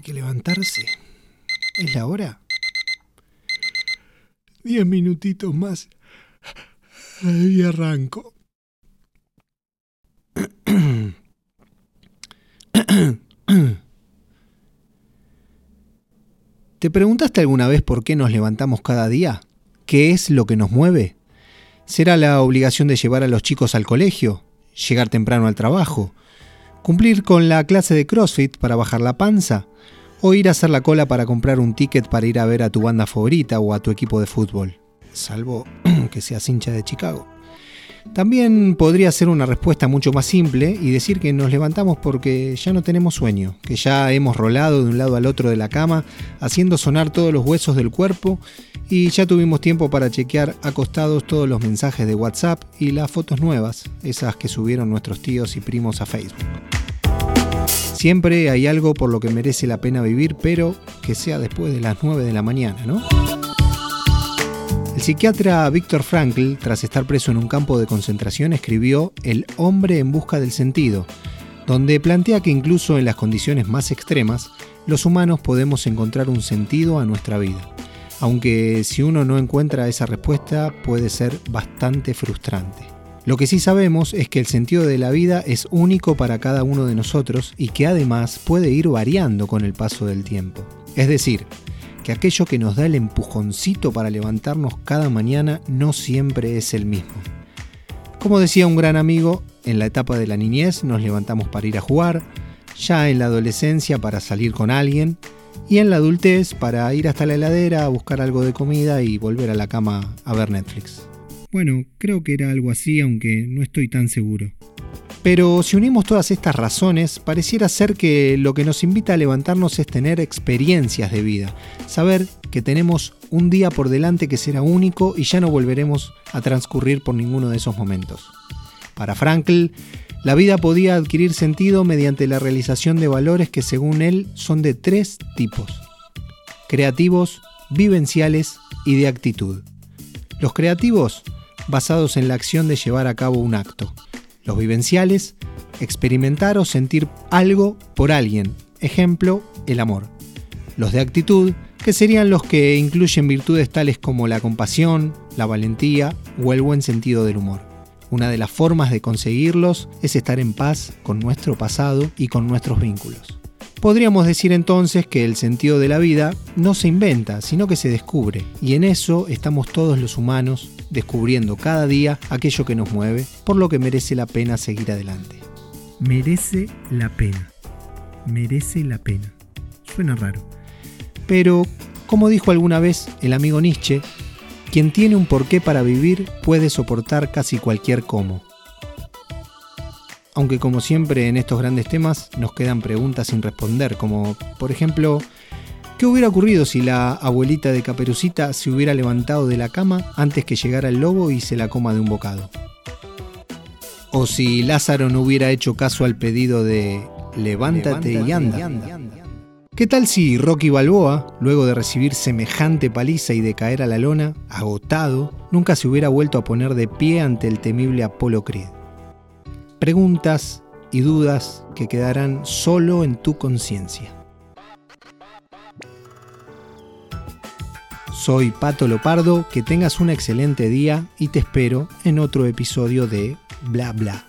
levantarse. ¿Es la hora? Diez minutitos más. Y arranco. ¿Te preguntaste alguna vez por qué nos levantamos cada día? ¿Qué es lo que nos mueve? ¿Será la obligación de llevar a los chicos al colegio? ¿Llegar temprano al trabajo? ¿Cumplir con la clase de CrossFit para bajar la panza? ¿O ir a hacer la cola para comprar un ticket para ir a ver a tu banda favorita o a tu equipo de fútbol? Salvo que seas hincha de Chicago. También podría ser una respuesta mucho más simple y decir que nos levantamos porque ya no tenemos sueño, que ya hemos rolado de un lado al otro de la cama, haciendo sonar todos los huesos del cuerpo y ya tuvimos tiempo para chequear acostados todos los mensajes de WhatsApp y las fotos nuevas, esas que subieron nuestros tíos y primos a Facebook. Siempre hay algo por lo que merece la pena vivir, pero que sea después de las 9 de la mañana, ¿no? El psiquiatra Viktor Frankl, tras estar preso en un campo de concentración, escribió El hombre en busca del sentido, donde plantea que incluso en las condiciones más extremas, los humanos podemos encontrar un sentido a nuestra vida. Aunque si uno no encuentra esa respuesta puede ser bastante frustrante. Lo que sí sabemos es que el sentido de la vida es único para cada uno de nosotros y que además puede ir variando con el paso del tiempo. Es decir, que aquello que nos da el empujoncito para levantarnos cada mañana no siempre es el mismo. Como decía un gran amigo, en la etapa de la niñez nos levantamos para ir a jugar, ya en la adolescencia para salir con alguien y en la adultez para ir hasta la heladera a buscar algo de comida y volver a la cama a ver Netflix. Bueno, creo que era algo así aunque no estoy tan seguro. Pero si unimos todas estas razones, pareciera ser que lo que nos invita a levantarnos es tener experiencias de vida, saber que tenemos un día por delante que será único y ya no volveremos a transcurrir por ninguno de esos momentos. Para Frankl, la vida podía adquirir sentido mediante la realización de valores que según él son de tres tipos. Creativos, vivenciales y de actitud. Los creativos, basados en la acción de llevar a cabo un acto los vivenciales, experimentar o sentir algo por alguien, ejemplo, el amor. Los de actitud, que serían los que incluyen virtudes tales como la compasión, la valentía o el buen sentido del humor. Una de las formas de conseguirlos es estar en paz con nuestro pasado y con nuestros vínculos. Podríamos decir entonces que el sentido de la vida no se inventa, sino que se descubre, y en eso estamos todos los humanos descubriendo cada día aquello que nos mueve, por lo que merece la pena seguir adelante. Merece la pena. Merece la pena. Suena raro. Pero, como dijo alguna vez el amigo Nietzsche, quien tiene un porqué para vivir puede soportar casi cualquier cómo aunque como siempre en estos grandes temas nos quedan preguntas sin responder, como por ejemplo, ¿qué hubiera ocurrido si la abuelita de Caperucita se hubiera levantado de la cama antes que llegara el lobo y se la coma de un bocado? O si Lázaro no hubiera hecho caso al pedido de levántate, y anda. ¿Qué tal si Rocky Balboa, luego de recibir semejante paliza y de caer a la lona, agotado, nunca se hubiera vuelto a poner de pie ante el temible Apolo Creed? Preguntas y dudas que quedarán solo en tu conciencia. Soy Pato Lopardo, que tengas un excelente día y te espero en otro episodio de Bla Bla.